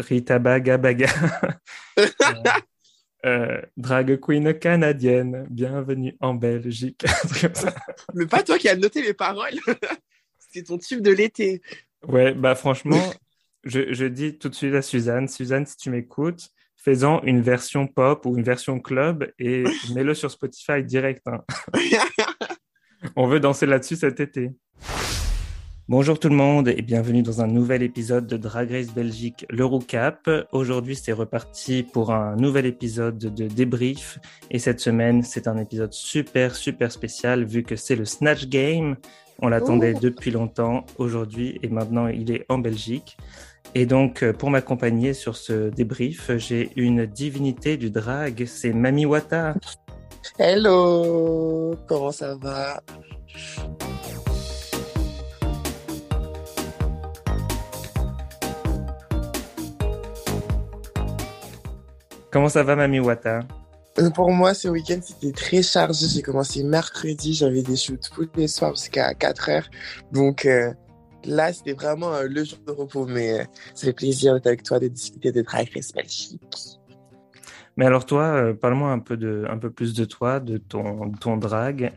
Rita Baga Baga. Euh, drag queen canadienne, bienvenue en Belgique. Mais pas toi qui as noté les paroles. C'était ton tube de l'été. Ouais, bah franchement, je, je, dis tout de suite à Suzanne, Suzanne, si tu m'écoutes, fais-en une version pop ou une version club et mets-le sur Spotify direct. Hein. On veut danser là-dessus cet été. Bonjour tout le monde et bienvenue dans un nouvel épisode de Drag Race Belgique, l'Eurocap. Aujourd'hui, c'est reparti pour un nouvel épisode de débrief et cette semaine, c'est un épisode super, super spécial vu que c'est le Snatch Game. On l'attendait depuis longtemps aujourd'hui et maintenant il est en Belgique. Et donc, pour m'accompagner sur ce débrief, j'ai une divinité du drag, c'est Mami Wata. Hello, comment ça va? Comment ça va, Mami Wata euh, Pour moi, ce week-end, c'était très chargé. J'ai commencé mercredi, j'avais des shoots tous les soirs jusqu'à 4 heures. Donc euh, là, c'était vraiment euh, le jour de repos. Mais ça fait plaisir d'être avec toi, de discuter de Drag Race Belgique. Mais alors toi, parle-moi un peu de, un peu plus de toi, de ton, ton drag.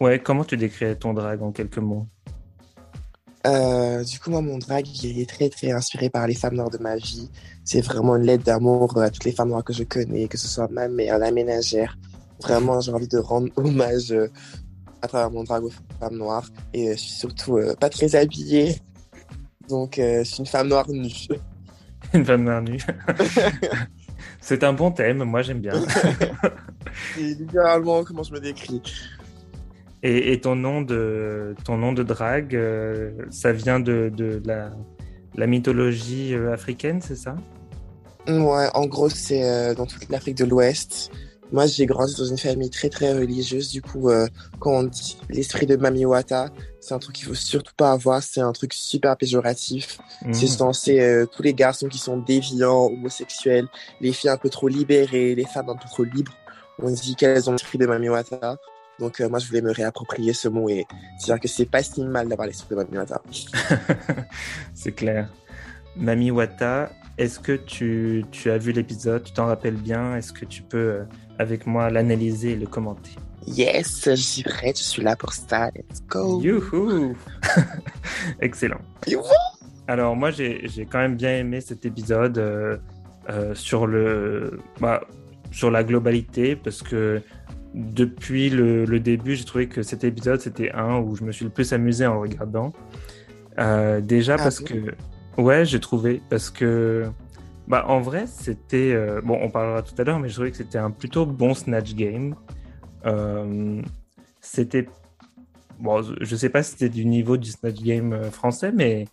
ouais, comment tu décris ton drag en quelques mots? Euh, du coup, moi, mon drag, il est très, très inspiré par les femmes noires de ma vie. C'est vraiment une lettre d'amour à toutes les femmes noires que je connais, que ce soit ma mère, la ménagère. Vraiment, j'ai envie de rendre hommage euh, à travers mon drag aux femmes noires. Et euh, je suis surtout pas très habillée. Donc, je suis une femme noire nue. une femme noire nue. C'est un bon thème, moi j'aime bien. C'est littéralement comment je me décris. Et, ton nom de ton nom de drague, euh, ça vient de, de la, la, mythologie euh, africaine, c'est ça? Ouais, en gros, c'est euh, dans toute l'Afrique de l'Ouest. Moi, j'ai grandi dans une famille très très religieuse. Du coup, quand on dit l'esprit de Mami Wata, c'est un truc qu'il faut surtout pas avoir. C'est un truc super péjoratif. Mmh. C'est censé tous les garçons qui sont déviants, homosexuels, les filles un peu trop libérées, les femmes un peu trop libres. On dit qu'elles ont l'esprit de Mami Wata. Donc euh, moi, je voulais me réapproprier ce mot et dire que c'est pas si mal d'avoir l'esprit de Mami Wata. c'est clair. Mami Wata, est-ce que tu, tu, as vu l'épisode? Tu t'en rappelles bien? Est-ce que tu peux, euh, avec moi, l'analyser et le commenter? Yes, suis prête, je suis là pour ça. Let's go. Youhou Excellent. Youhou Alors moi, j'ai quand même bien aimé cet épisode euh, sur le, bah, sur la globalité parce que depuis le, début, j'ai trouvé que cet épisode, c'était un où je me suis le plus amusé en le regardant. Euh, déjà ah parce que... Ouais, j'ai trouvé. Parce que... Bah, en vrai, c'était... Euh, bon, on parlera tout à l'heure, mais je trouvais que c'était un plutôt bon Snatch Game. Euh, c'était... Bon, je sais pas si c'était du niveau du Snatch Game français, mais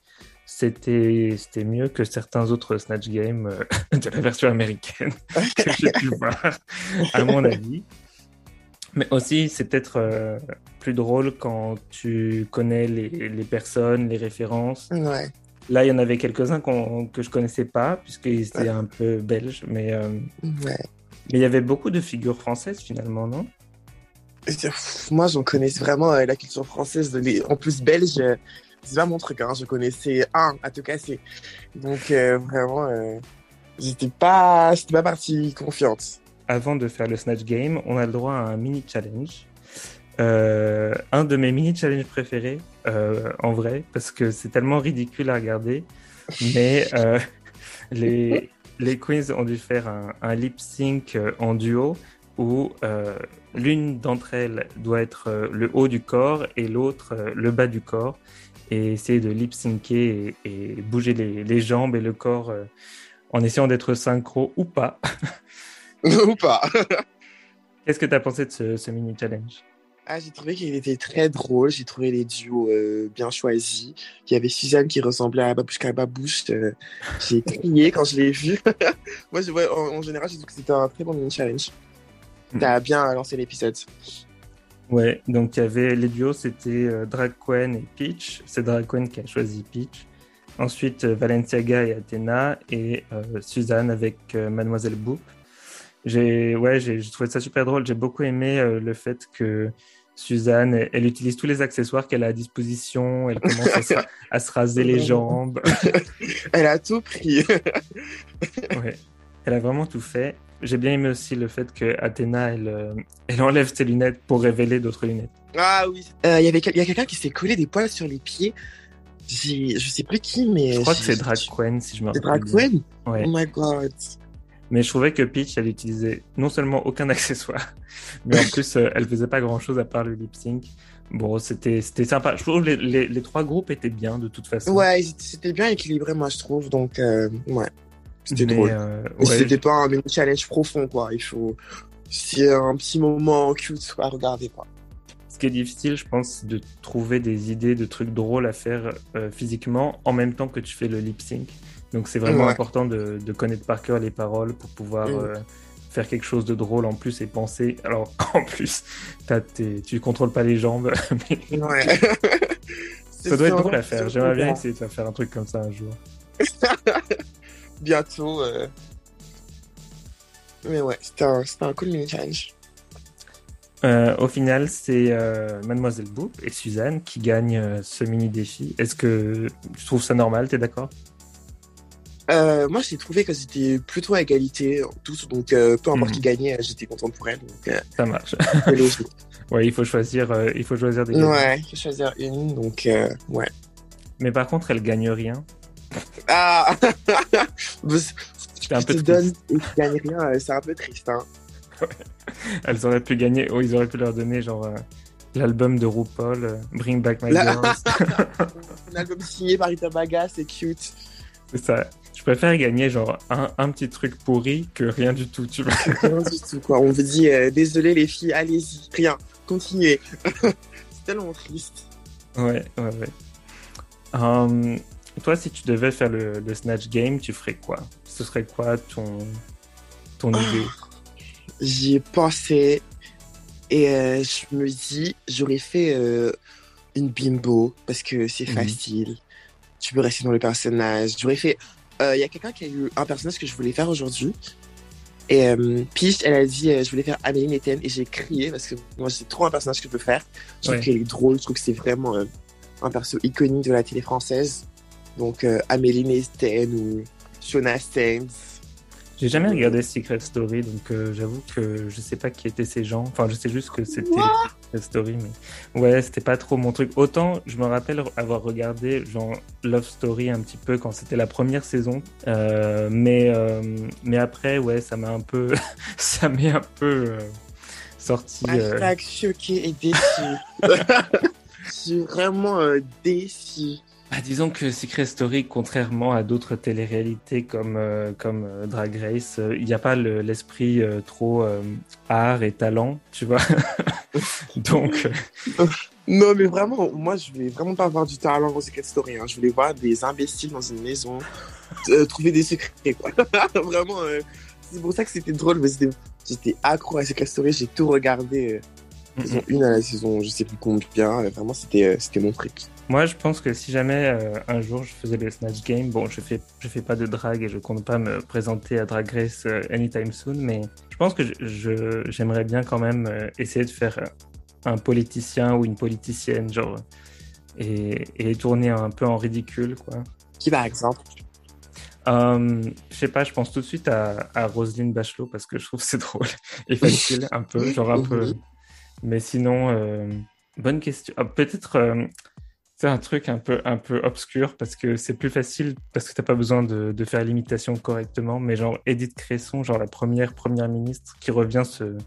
c'était c'était mieux que certains autres Snatch Games de la version américaine que j'ai pu voir, à mon avis. Mais aussi, c'est peut-être euh, plus drôle quand tu connais les, les, personnes, les références. Ouais. Là, il y en avait quelques-uns que je connaissais pas, puisqu'ils étaient un peu belges. Mais, euh, ouais. mais il y avait beaucoup de figures françaises, finalement, non? Moi, j'en connais vraiment euh, la culture française. En plus, belge, c'est pas mon truc. Hein. Je connaissais un à tout casser. Donc, vraiment, j'étais pas, pas partie confiante avant de faire le Snatch Game, on a le droit à un mini challenge. Euh, un de mes mini challenges préférés, euh, en vrai, parce que c'est tellement ridicule à regarder. Mais euh, les, les queens ont dû faire un, un lip sync en duo où l'une d'entre elles doit être le haut du corps et l'autre le bas du corps et essayer de lip syncer et, et bouger les, les, jambes et le corps en essayant d'être synchro ou pas. ou pas. Qu'est-ce que tu as pensé de ce, mini challenge? Ah, j'ai trouvé qu'il était très drôle. J'ai trouvé les duos euh, bien choisis. Il y avait Suzanne qui ressemblait à Babouchka Babouche. Euh, j'ai crié quand je l'ai vu. Moi, je, en, général, j'ai trouvé que c'était un très bon mini challenge. Mm. Tu as bien lancé l'épisode. Ouais, donc il y avait les duos, c'était euh, Drag Queen et Peach. C'est Drag Queen qui a choisi Peach. Ensuite, Valenciaga et Athena et Suzanne avec Mademoiselle Boop j'ai ouais, j'ai trouvé ça super drôle. J'ai beaucoup aimé euh, le fait que Suzanne, elle, utilise tous les accessoires qu'elle a à disposition. Elle commence à, se, raser les jambes. elle a tout pris. ouais. Elle a vraiment tout fait. J'ai bien aimé aussi le fait que Athéna, elle, euh, elle enlève ses lunettes pour révéler d'autres lunettes. Ah oui. Euh, il y avait y a quelqu'un qui s'est collé des poils sur les pieds. Je sais plus qui, mais. Je crois que c'est Drag Queen, si je me rappelle. C'est Drag Queen? Ouais. Oh my god. Mais je trouvais que Peach, elle utilisait non seulement aucun accessoire, mais en plus, euh, elle faisait pas grand chose à part le lip sync. Bon, c'était sympa. Je trouve les, les, les, trois groupes étaient bien de toute façon. Ouais, c'était bien équilibré, moi, je trouve. Donc, euh, ouais. C'était drôle. Euh, ouais, c'était pas un challenge profond, quoi. Il faut. C'est un petit moment cute à regarder, quoi. Ce qui est difficile, je pense, c'est de trouver des idées de trucs drôles à faire euh, physiquement en même temps que tu fais le lip sync. Donc c'est vraiment important de, de, connaître par cœur les paroles pour pouvoir mm. euh, faire quelque chose de drôle en plus et penser. Alors en plus, as tes... tu contrôles pas les jambes. Mais... Ouais. ça doit être drôle à faire. J'aimerais bien essayer de faire un truc comme ça un jour. Bientôt. Euh... Mais ouais, c'était un, un cool mini challenge. Euh, au final, c'est euh, Mademoiselle Boop et Suzanne qui gagnent ce mini défi. Est-ce que tu trouves ça normal? T'es d'accord? Euh, moi, j'ai trouvé que c'était plutôt à égalité tous, donc euh, peu importe mmh. qui gagnait, j'étais content pour elle. Donc, euh, ça marche. ouais, il faut choisir, il faut choisir des. Ouais, il faut choisir une, donc ouais. Mais par contre, elle gagne rien. Ah. C'est un peu te donne et tu gagnes rien, c'est un peu triste, hein. Elles auraient pu gagner, oh, ils auraient pu leur donner genre l'album de RuPaul, Bring Back My Girls. Un album signé par Rita Baga, c'est cute. C'est ça. Je préfère gagner genre un, un, petit truc pourri que rien du tout, tu vois. Rien du tout, quoi. On vous dit, euh, désolé les filles, allez-y, rien, continuez. c'est tellement triste. Ouais, ouais, ouais. Um, toi, si tu devais faire le, le, Snatch Game, tu ferais quoi? Ce serait quoi ton, ton oh, idée? J'y ai pensé et euh, je me dis, j'aurais fait euh, une bimbo parce que c'est mmh. facile. Tu peux rester dans le personnage. J'aurais fait il euh, y a quelqu'un qui a eu un personnage que je voulais faire aujourd'hui. Et euh, Peach, elle a dit, euh, je voulais faire Amélie Etienne et j'ai crié parce que moi, c'est trop un personnage que je veux faire. Je trouve ouais. qu'elle est drôle, je trouve que c'est vraiment euh, un perso iconique de la télé française. Donc, euh, Amélie Etienne ou Shona Sands. J'ai jamais regardé Secret Story, donc euh, j'avoue que je sais pas qui étaient ces gens. Enfin, je sais juste que c'était Secret Story, mais ouais, c'était pas trop mon truc. Autant je me rappelle avoir regardé genre Love Story un petit peu quand c'était la première saison, euh, mais euh, mais après ouais, ça m'a un peu, ça m'est un peu euh, sorti. Hashtag choqué et déçu. je suis vraiment déçu. Bah, disons que Secret Story, contrairement à d'autres téléréalités comme, euh, comme euh, Drag Race, euh, il n'y a pas l'esprit le, trop art et talent, tu vois? Donc. non, mais vraiment, moi, je voulais vraiment pas avoir du talent dans Secret Story. Hein. Je voulais voir des imbéciles dans une maison trouver des secrets, quoi. vraiment, c'est pour ça que c'était drôle, mais j'étais accro à Secret Story. J'ai tout regardé. 1 à la saison, je sais plus combien. Vraiment, c'était c'était mon truc. Moi, je pense que si jamais euh, un jour je faisais le Snatch Game, bon, je fais, je fais pas de drag et je compte pas me présenter à Drag Race euh, anytime soon, mais je pense que je, j'aimerais bien quand même euh, essayer de faire un politicien ou une politicienne, genre, et, et tourner un peu en ridicule, quoi. Qui par exemple? Um, Je sais pas, je pense tout de suite à, à Roselyne Bachelot parce que je trouve c'est drôle et facile, un peu, genre un peu. Mais sinon, euh, bonne question. Ah, peut-être c'est un truc un peu, un peu obscur parce que c'est plus facile parce que t'as pas besoin de, de faire l'imitation correctement. Mais genre Edith Cresson, genre la première première ministre qui revient se,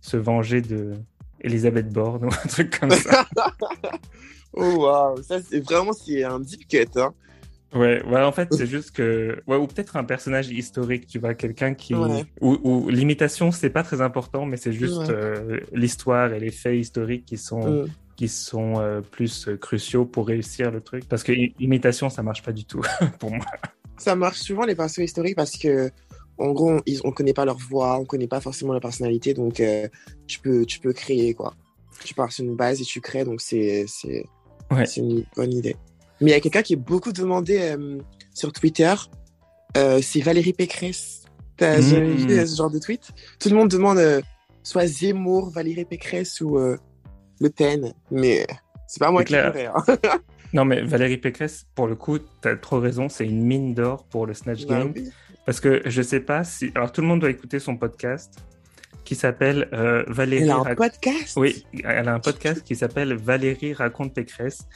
se venger de Elisabeth Borne ou un truc comme ça. oh waouh, ça c'est vraiment c'est un deep cut. Hein. Ouais, ouais, en fait, c'est juste que, ouais, ou peut-être un personnage historique, tu vois, quelqu'un qui, ouais. où, où l'imitation c'est pas très important, mais c'est juste ouais. euh, l'histoire et les faits historiques qui sont qui sont euh, plus cruciaux pour réussir le truc. Parce que imitation, ça marche pas du tout pour moi. Ça marche souvent les personnes historiques parce que, en gros, ils, on connaît pas leur voix, on connaît pas forcément leur personnalité, donc euh, tu peux, tu peux créer quoi. Tu pars sur une base et tu crées, donc c'est, c'est, ouais. c'est une bonne idée. Mais il y a quelqu'un qui est beaucoup demandé euh, sur Twitter, euh, c'est Valérie Pécresse. T'as mmh. vu ce genre de tweet? Tout le monde demande soit Zemmour, Valérie Pécresse ou Le Pen, mais c'est pas moi qui. Hein. non, mais Valérie Pécresse, pour le coup, tu as trop raison, c'est une mine d'or pour le Snatch bah Game. Parce que je sais pas si. Alors, tout le monde doit écouter son podcast qui s'appelle euh, Valérie. Elle a un podcast? Oui, elle a un podcast qui s'appelle Valérie raconte Pécresse.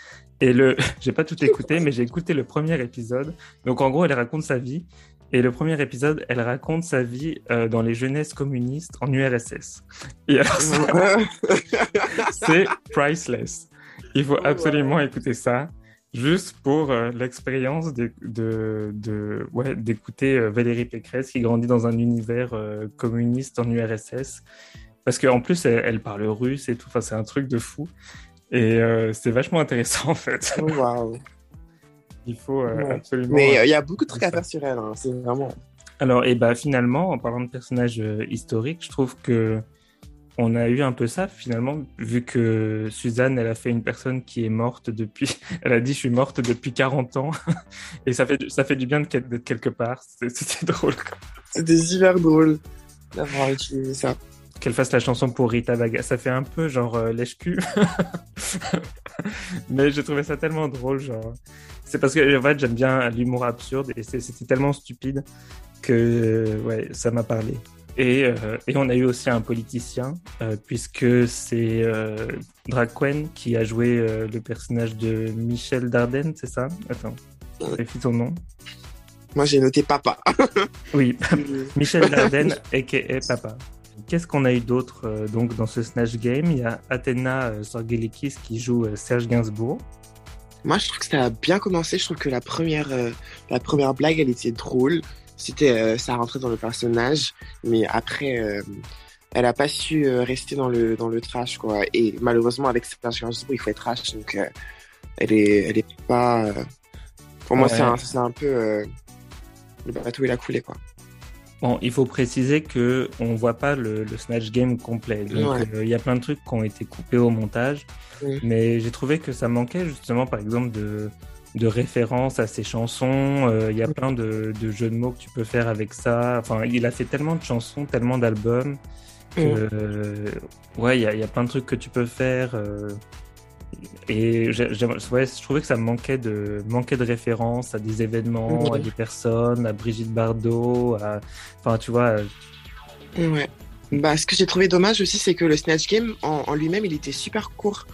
Et le, j'ai pas tout écouté, mais j'ai écouté le premier épisode. Donc en gros, elle raconte sa vie. Et le premier épisode, elle raconte sa vie euh, dans les jeunesses communistes en URSS. Et alors, c'est priceless. Il faut absolument écouter ça juste pour euh, l'expérience de, de, ouais, d'écouter euh, Valérie Pécresse qui grandit dans un univers communiste en URSS. Parce qu'en plus, elle, parle russe et tout. Enfin, c'est un truc de fou. Et c'est vachement intéressant, en fait. Oh, il faut absolument. Mais il y a beaucoup de trucs à faire sur elle. Hein. C'est vraiment. Alors, et bah, finalement, en parlant de personnages historiques, je trouve que on a eu un peu ça finalement, vu que Suzanne, elle a fait une personne qui est morte depuis, elle a dit je suis morte depuis 40 ans, et ça fait, ça fait du bien d'être quelque part, c'était drôle. C'était super drôle d'avoir utilisé ça. Qu'elle fasse la chanson pour Rita Vaga, ça fait un peu genre euh, lèche-cul, mais j'ai trouvé ça tellement drôle, genre. C'est parce que en fait j'aime bien l'humour absurde et c'était tellement stupide que ouais, ça m'a parlé. Euh, et, on a eu aussi un politicien, euh, puisque c'est euh, Draquen qui a joué le personnage de Michel Dardenne, c'est ça? Attends, vérifie ton nom. Moi, j'ai noté Papa. oui, Michel Dardenne, a.k.a. Papa. Qu'est-ce qu'on a eu d'autre donc dans ce Snatch Game? Il y a Athena Sorgelikis qui joue Serge Gainsbourg. Moi, je trouve que ça a bien commencé. Je trouve que la première, la première blague, elle était drôle c'était euh, ça rentrait dans le personnage, mais après euh, elle a pas su euh, rester dans le dans le trash quoi. Et malheureusement avec cette expérience il faut être trash donc elle est elle est pas. pour moi c'est un, un peu le bateau il a coulé quoi. Bon, il faut préciser que on voit pas le, Snatch Game complet. Donc, il y a plein de trucs qui ont été coupés au montage. Mais j'ai trouvé que ça manquait justement, par exemple, de, de références à ses chansons. Euh, il y a plein de, jeux de mots que tu peux faire avec ça. Enfin, il a fait tellement de chansons, tellement d'albums. ouais, il y, a, plein de trucs que tu peux faire. Et ouais, je trouvais que ça manquait de, manquait de références à des événements, à des personnes, à Brigitte Bardot, enfin, tu vois. Euh, ouais. Bah, ce que j'ai trouvé dommage aussi, c'est que le Snatch Game en lui-même, il était super court.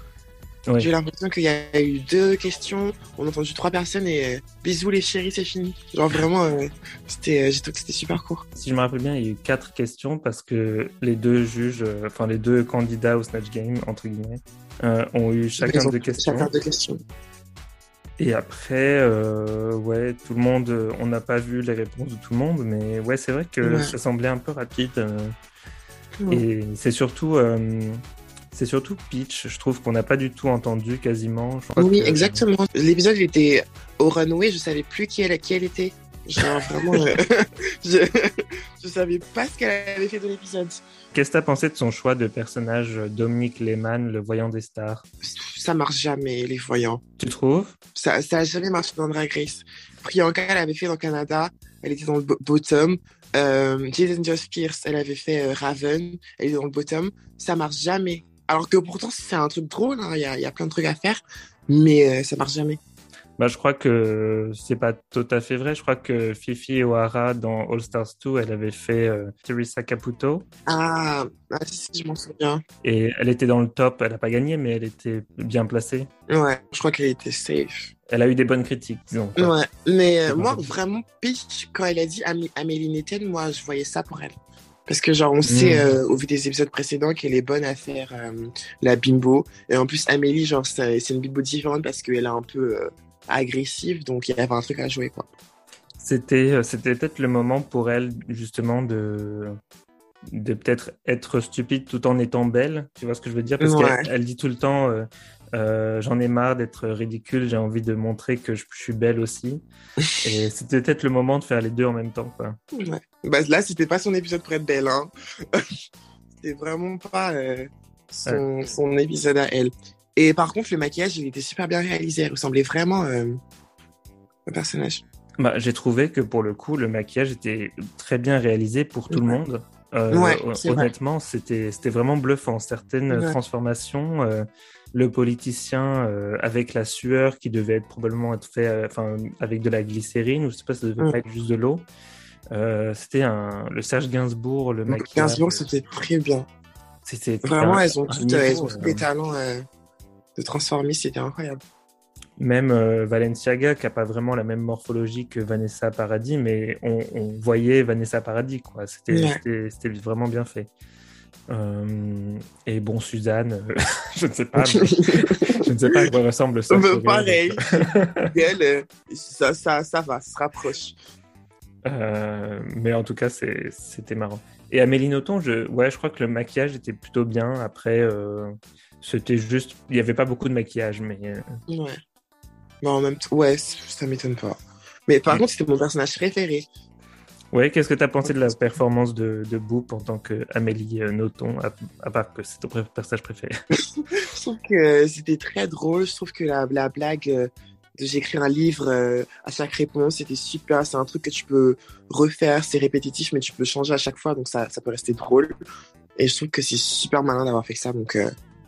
J'ai l'impression qu'il y a eu deux questions, on a entendu trois personnes et euh, bisous les chéris, c'est fini. Genre vraiment, euh, c'était, euh, j'ai trouvé que c'était super court. Si je me rappelle bien, il y a eu quatre questions parce que les deux juges, enfin les deux candidats au Snatch Game, entre guillemets, ont eu chacun deux questions. Chacun deux questions. Et après, ouais, tout le monde, on n'a pas vu les réponses de tout le monde, mais ouais, c'est vrai que ça semblait un peu rapide. Et c'est surtout c'est surtout Peach, je trouve qu'on n'a pas du tout entendu quasiment. oui, exactement. L'épisode était au runway, je savais plus qui elle, qui elle était. Genre vraiment, je, je, savais pas ce qu'elle avait fait dans l'épisode. Qu'est-ce que tu as pensé de son choix de personnage Dominique Lehmann, le voyant des stars? Ça marche jamais, les voyants. Tu trouves? Ça n'a jamais marché dans Drag Race. Priyanka, elle avait fait dans Canada, elle était dans le bottom. Euh, Jason Joss Pierce, elle avait fait euh, Raven, elle était dans le bottom. Ça marche jamais. Alors que pourtant, c'est un truc drôle, hein. il y, a, y, a, plein de trucs à faire, mais euh, ça marche jamais. Bah, je crois que c'est pas tout à fait vrai. Je crois que Fifi O'Hara dans All Stars 2, elle avait fait euh, Teresa Caputo. Ah, ah si, je m'en souviens. Et elle était dans le top. Elle a pas gagné, mais elle était bien placée. Ouais, je crois qu'elle était safe. Elle a eu des bonnes critiques, disons. Ouais, mais euh, moi, vraiment, Peach, quand elle a dit Amélie Neten, moi, je voyais ça pour elle. Parce que genre on sait mm. euh, au vu des épisodes précédents qu'elle est bonne à faire euh, la bimbo et en plus Amélie genre c'est une bimbo différente parce qu'elle est un peu euh, agressive donc il y avait un truc à jouer quoi. C'était c'était peut-être le moment pour elle justement de de peut-être être stupide tout en étant belle, tu vois ce que je veux dire? Parce qu'elle dit tout le temps euh, j'en ai marre d'être ridicule, j'ai envie de montrer que je, suis belle aussi. Et c'était peut-être le moment de faire les deux en même temps. Quoi. Ouais. Bah, là, c'était pas son épisode pour être belle. Hein. c'était vraiment pas euh, son, épisode à elle. Et par contre, le maquillage, il était super bien réalisé. Elle ressemblait vraiment euh, au personnage. Bah, j'ai trouvé que pour le coup, le maquillage était très bien réalisé pour tout le monde. honnêtement, c'était vraiment bluffant. Certaines transformations, le politicien avec la sueur qui devait être probablement être fait enfin avec de la glycérine, ou je sais pas, ça devait mm. pas être juste de l'eau. c'était un le Serge Gainsbourg, le maquillage. Gainsbourg, c'était très bien. C'était vraiment, elles ont, toutes, elles ont tous les talents de transformer, c'était incroyable. Même euh, Valenciaga, qui n'a pas vraiment la même morphologie que Vanessa Paradis, mais on, voyait Vanessa Paradis, quoi. C'était vraiment bien fait. Euh, et bon, Suzanne, euh, je ne sais pas, je ne sais pas à quoi ressemble ça. pareil. Elle, ça, ça, ça va, se rapproche. mais en tout cas, c'était marrant. Et Amélie Nothomb, je, ouais, je crois que le maquillage était plutôt bien. Après, c'était juste, il n'y avait pas beaucoup de maquillage, mais. Ouais. Mais en même temps, ouais, ça m'étonne pas. Mais par contre, c'était mon personnage préféré. Ouais, qu'est-ce que tu as pensé de la performance de, de Boop en tant qu'Amélie euh, Nothomb, à, part que c'est ton personnage préféré? Je trouve que c'était très drôle. Je trouve que la, la blague euh, de j'écris un livre euh, à chaque réponse, c'était super. C'est un truc que tu peux refaire, c'est répétitif, mais tu peux changer à chaque fois, donc ça, ça peut rester drôle. Et je trouve que c'est super malin d'avoir fait ça. Donc,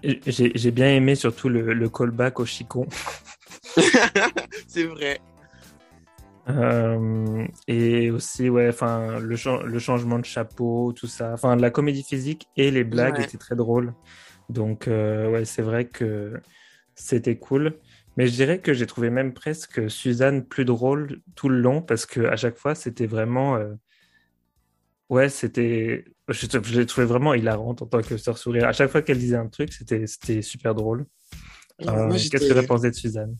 J'ai bien aimé surtout le, le callback au chicon. c'est vrai. Euh, et aussi, ouais, enfin, le, le, changement de chapeau, tout ça. Enfin, la comédie physique et les blagues étaient très drôles. Donc, euh, ouais, c'est vrai que c'était cool. Mais je dirais que j'ai trouvé même presque Suzanne plus drôle tout le long parce que à chaque fois, c'était vraiment. Euh, ouais, c'était. Je, l'ai trouvé vraiment hilarante en tant que sœur sourire. À chaque fois qu'elle disait un truc, c'était super drôle. Qu'est-ce que tu as pensé de Suzanne?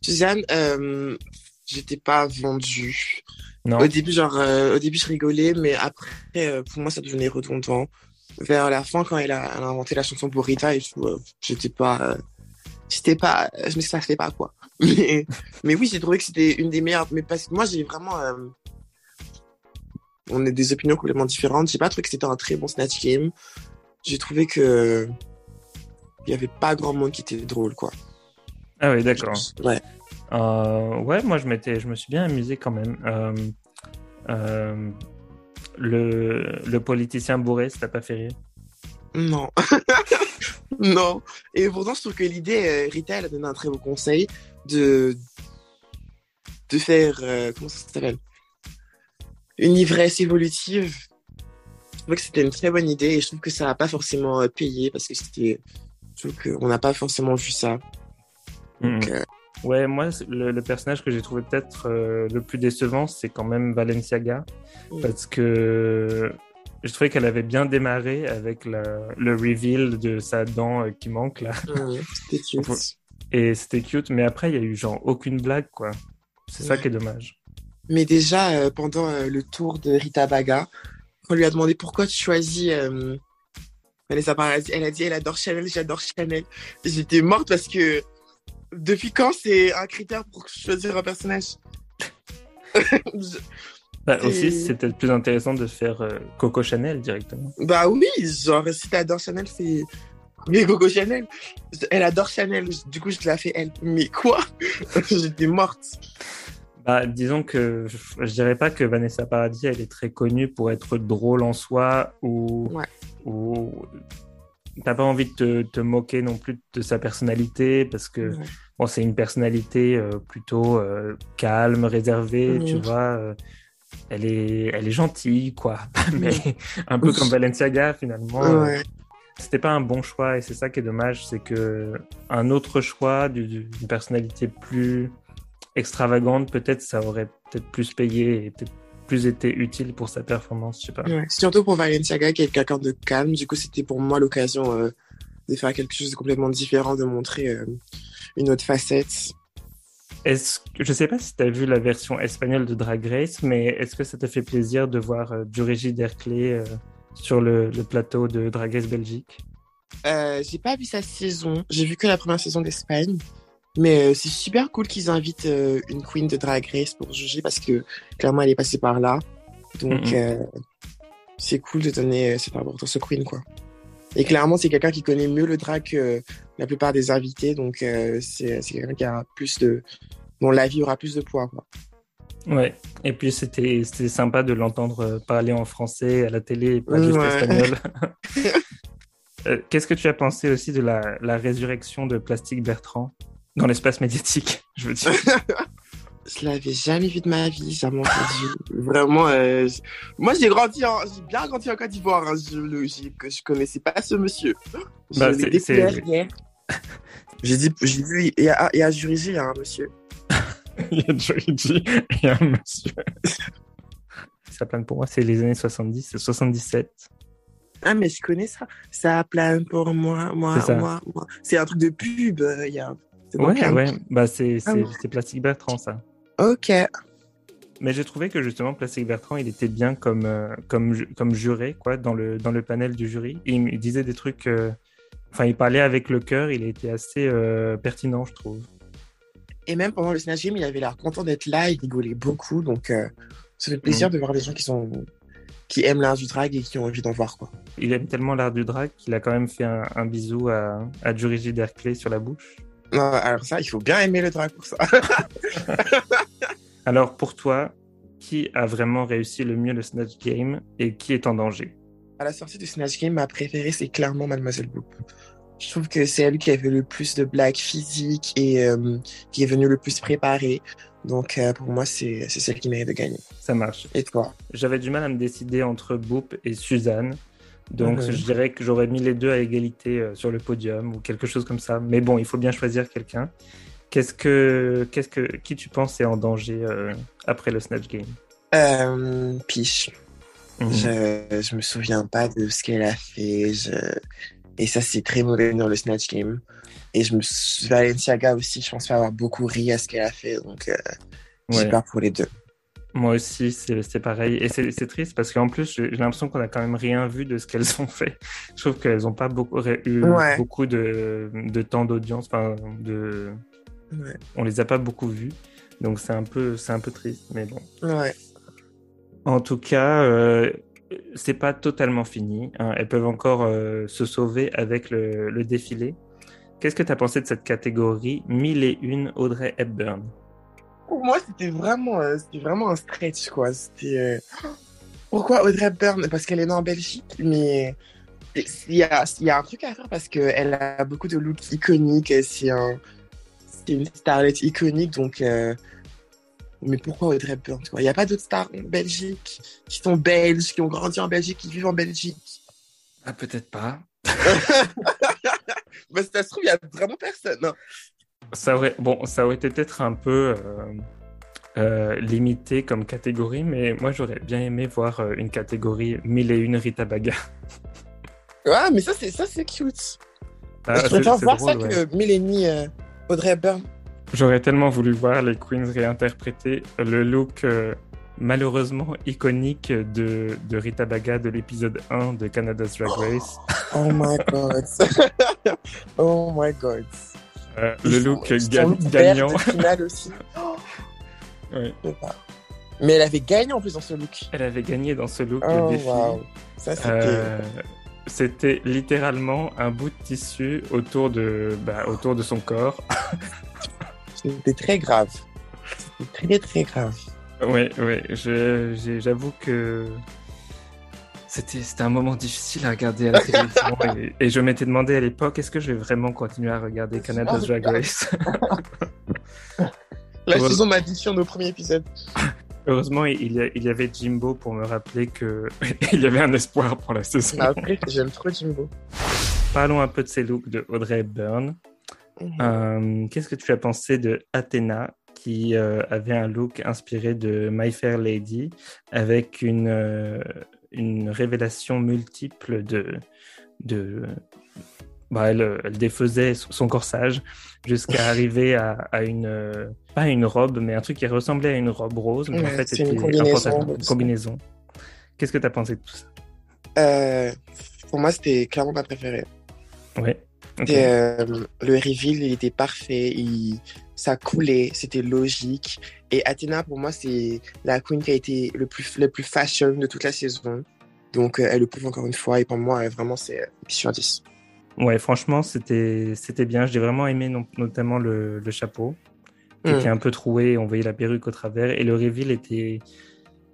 Suzanne, euh, j'étais pas vendue. Non. Au début, genre, euh, au début, je rigolais, mais après, euh, pour moi, ça devenait redondant. Vers la fin, quand elle a, inventé la chanson pour Rita et tout, j'étais pas, j'étais pas, je me ça fait pas quoi. Mais, mais oui, j'ai trouvé que c'était une des meilleures. Mais parce que moi, j'ai vraiment, on a des opinions complètement différentes. J'ai pas trouvé que c'était un très bon Snatch Game. J'ai trouvé que il y avait pas grand monde qui était drôle, quoi. Ah oui, d'accord. Ouais. Euh, ouais, moi je m'étais, je me suis bien amusé quand même. Euh, euh, le, le politicien bourré, ça t'a pas fait rire? Non. non. Et pourtant, je trouve que l'idée, Rita, elle a donné un très beau conseil de, de faire, comment ça s'appelle? Une ivresse évolutive. Je trouve que c'était une très bonne idée et je trouve que ça n'a pas forcément payé parce que c'était, je trouve qu'on n'a pas forcément vu ça. Mm. Euh, ouais, moi, le, personnage que j'ai trouvé peut-être euh, le plus décevant, c'est quand même Valenciaga. Parce que je trouvais qu'elle avait bien démarré avec le reveal de sa dent euh, qui manque là. c'était cute. Et c'était cute, mais après, il y a eu genre aucune blague, quoi. C'est ça qui est dommage. Mais déjà, pendant le tour de Rita Baga, on lui a demandé pourquoi tu choisis Vanessa Paradis. Elle a dit elle adore Chanel, j'adore Chanel. J'étais morte parce que depuis quand c'est un critère pour choisir un personnage? Bah, Aussi, c'est peut-être plus intéressant de faire euh, Coco Chanel directement. Bah oui, genre si t'adores Chanel, c'est. Mais Coco Chanel, elle adore Chanel, du coup je te la fais elle. Mais quoi? J'étais morte. Bah, disons que je, dirais pas que Vanessa Paradis, elle est très connue pour être drôle en soi ou, ouais. ou t'as pas envie de te, moquer non plus de sa personnalité parce que bon, c'est une personnalité euh, plutôt euh, calme, réservée, tu vois. Euh, elle est, elle est gentille, quoi. Mais un peu comme Valenciaga, finalement. C'était pas un bon choix et c'est ça qui est dommage, c'est que un autre choix d'une personnalité plus extravagante, peut-être ça aurait peut-être plus payé et peut-être plus été utile pour sa performance, je sais pas. Surtout pour Valenciaga qui est quelqu'un de calme, du coup c'était pour moi l'occasion de faire quelque chose de complètement différent, de montrer une autre facette. Est-ce que, je sais pas si tu as vu la version espagnole de Drag Race, mais est-ce que ça te fait plaisir de voir euh, du Derclé euh, sur le, plateau de Drag Race Belgique? Euh, J'ai pas vu sa saison. J'ai vu que la première saison d'Espagne. Mais euh, c'est super cool qu'ils invitent une queen de Drag Race pour juger parce que clairement elle est passée par là. Donc c'est cool de donner cette importance aux queen quoi. Et clairement, c'est quelqu'un qui connaît mieux le drag que la plupart des invités. Donc, euh, c'est quelqu'un qui a plus de. dont la vie aura plus de poids. Quoi. Ouais, et puis c'était sympa de l'entendre parler en français à la télé et pas juste Ouais. espagnol. Euh, Qu'est-ce que tu as pensé aussi de la, la résurrection de Plastique Bertrand? Dans l'espace médiatique, je veux dire Je l'avais jamais vu de ma vie, jamais entendu. Vraiment, euh, moi j'ai grandi, en... j'ai bien grandi en Côte d'Ivoire. hein. Je, je connaissais pas ce monsieur. Bah. J'ai dit, j'ai vu, et à, et à Jurigy, il y a un monsieur. Il y a Joey et un monsieur. Ça plane pour moi, c'est les années 70, c'est 77. Ah, mais je connais ça. Ça plane pour moi, moi, ça. moi, moi. C'est un truc de pub. euh, Il y a. Ouais, ouais, bah c'est Ah ouais. Plastique Bertrand ça. Ok. Mais j'ai trouvé que justement Plastique Bertrand, il était bien comme, euh, comme, comme juré quoi, dans, le, dans le panel du jury. Il, disait des trucs. euh, Enfin, il parlait avec le cœur, il était assez euh, pertinent, je trouve. Et même pendant le Snatch Game, il avait l'air content d'être là. Il rigolait beaucoup. Donc, ça fait plaisir Mm. de voir des gens qui sont qui aiment l'art du drag et qui ont envie d'en voir quoi. Il aime tellement l'art du drag qu'il a quand même fait un, un bisou à, à Jury J. Derclay sur la bouche. Non, alors ça, il faut bien aimer le drag pour ça. Alors pour toi, qui a vraiment réussi le mieux le Snatch Game et qui est en danger? À la sortie du Snatch Game, ma préférée, c'est clairement Mademoiselle Boop. Je trouve que c'est elle qui avait le plus de blagues physiques et euh, qui est venue le plus préparée. Donc, euh, pour moi, c'est c'est celle qui mérite de gagner. Ça marche. Et toi? J'avais du mal à me décider entre Boop et Suzanne. Donc je dirais que j'aurais mis les deux à égalité euh, sur le podium ou quelque chose comme ça. Mais bon, il faut bien choisir quelqu'un. Qu'est-ce que, qu'est-ce que, qui tu penses est en danger euh, après le Snatch Game? Euh, Piche. Mhm. Je, je me souviens pas de ce qu'elle a fait. Je... Et ça, c'est très mauvais dans le Snatch Game. Et je me sou- Balenciaga aussi, je pense pas avoir beaucoup ri à ce qu'elle a fait. Donc, euh, j'ai Ouais. peur pour les deux. Moi aussi, c'est pareil. Et c'est triste parce qu'en plus, j'ai l'impression qu'on a quand même rien vu de ce qu'elles ont fait. Je trouve qu'elles n'ont pas beaucoup, eu Ouais. beaucoup de, de temps d'audience. Enfin, de... Ouais. On les a pas beaucoup vues. Donc c'est un, peu- un peu triste. Mais bon. Ouais. En tout cas, euh, c'est pas totalement fini. hein. Elles peuvent encore euh, se sauver avec le, le défilé. Qu'est-ce que tu as pensé de cette catégorie 1001 Audrey Hepburn? Pour moi, c'était vraiment, euh, c'était vraiment un stretch, quoi. C'était. euh, Pourquoi Audrey Hepburn? Parce qu'elle est née en Belgique, mais il y a, il y a un truc à faire parce qu'elle a beaucoup de looks iconiques. C'est un... c'est une starlette iconique, donc. euh, Mais pourquoi Audrey Hepburn Il n'y a pas d'autres stars en Belgique qui sont belges, qui ont grandi en Belgique, qui vivent en Belgique. Ah, peut-être pas. Bah, si ça se trouve, il n'y a vraiment personne. hein. Ça aurait, bon, ça aurait été peut-être un peu euh, euh, limité comme catégorie, mais moi j'aurais bien aimé voir euh, une catégorie 1001 Rita Baga. Ouais, mais ça, c'est ça, c'est cute. Ah, je préfère voir drôle, ça ouais. que Mélanie euh, Audrey Hepburn. J'aurais tellement voulu voir les Queens réinterpréter le look euh, malheureusement iconique de, de Rita Baga de l'épisode 1 de Canada's Drag Race. Oh my god. oh my god. Euh, le look Son ga- look vert gagnant. de aussi. Pas. Mais elle avait gagné en plus dans ce look. Elle avait gagné dans ce look Oh le défi. wow. Ça c'était. Euh, C'était littéralement un bout de tissu autour de, bah, autour de son corps. C'était très grave. C'était très très grave. Ouais, ouais, je- j'ai- j'avoue que c'était un moment difficile à regarder à la télévision et, et je m'étais demandé à l'époque est-ce que je vais vraiment continuer à regarder Canada's Drag Race? La saison m'a dit sur nos premiers épisodes. Heureusement, il y, a- il y avait Jimbo pour me rappeler que il y avait un espoir pour la saison. Après, j'aime trop Jimbo. Parlons un peu de ces looks de Audrey Hepburn. Euh, Qu'est-ce que tu as pensé de Athena qui euh, avait un look inspiré de My Fair Lady avec une, euh, une révélation multiple de. de bah, elle, elle défaisait son corsage jusqu'à arriver à, à une. euh, pas une robe, mais un truc qui ressemblait à une robe rose, mais en fait une c'était un combinaison, une combinaison. Qu'est-ce que tu as pensé de tout ça? Euh, pour moi, c'était clairement ma préférée. Ouais. Euh, le reveal, il était parfait. Il, ça coulait, c'était logique. Et Athéna, pour moi, c'est la queen qui a été le plus, le plus fashion de toute la saison. Donc, euh, elle le prouve encore une fois. Et pour moi, euh, vraiment, c'est euh, 10 sur 10. Ouais, franchement, c'était bien. J'ai vraiment aimé non- notamment le, le chapeau. qui était un peu troué, on voyait la perruque au travers, et le reveal était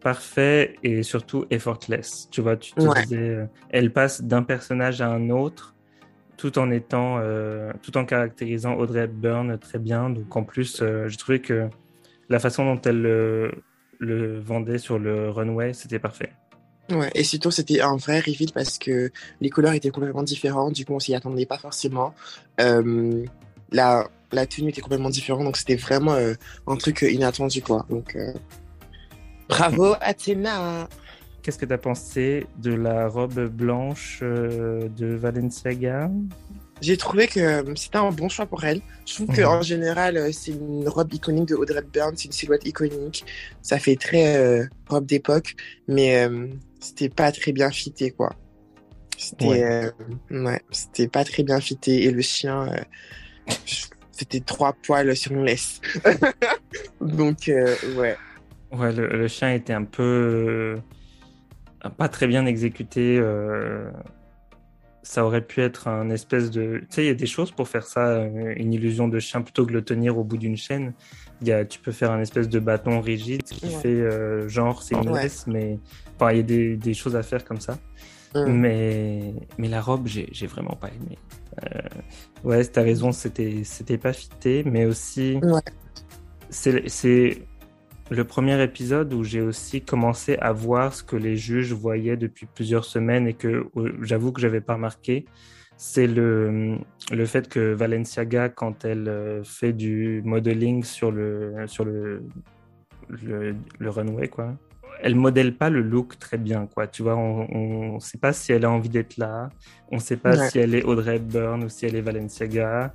parfait et surtout effortless. Tu vois, tu te disais, euh, elle passe d'un personnage à un autre tout en étant, euh, tout en caractérisant Audrey Hepburn très bien. Donc en plus, euh, j'ai trouvé que la façon dont elle le, vendait sur le runway, c'était parfait. Ouais, et surtout c'était un vrai reveal parce que les couleurs étaient complètement différentes, du coup on s'y attendait pas forcément. la, la tenue était complètement différente, donc c'était vraiment un truc inattendu quoi. Donc Bravo Athéna. Qu'est-ce que tu as pensé de la robe blanche euh, de Valenciaga J'ai trouvé que euh, c'était un bon choix pour elle. Je trouve qu'en général, euh, c'est une robe iconique de Audrey Hepburn, c'est une silhouette iconique. Ça fait très robe d'époque, mais c'était pas très bien fité, quoi. C'était ouais. c'était pas très bien fité. Et le chien, c'était trois poils sur une laisse. Donc, ouais. Ouais, le, chien était un peu euh, pas très bien exécuté. Euh, ça aurait pu être un espèce de. Tu sais, il y a des choses pour faire ça, euh, une illusion de chien plutôt que le tenir au bout d'une chaîne. Y a, tu peux faire un espèce de bâton rigide qui fait genre c'est une laisse, mais enfin, il y a des, des, choses à faire comme ça. Mais, mais la robe, j'ai vraiment pas aimé. Euh... Ouais, t'as raison, c'était pas fité, mais aussi. Ouais. C'est le premier épisode où j'ai aussi commencé à voir ce que les juges voyaient depuis plusieurs semaines et que euh, j'avoue que j'avais pas remarqué, c'est le, le fait que Valenciaga, quand elle euh, fait du modeling sur le, sur le, le, runway, quoi, elle modèle pas le look très bien, quoi. Tu vois, on ne sait pas si elle a envie d'être là, on ne sait pas si elle est Audrey Hepburn ou si elle est Valenciaga.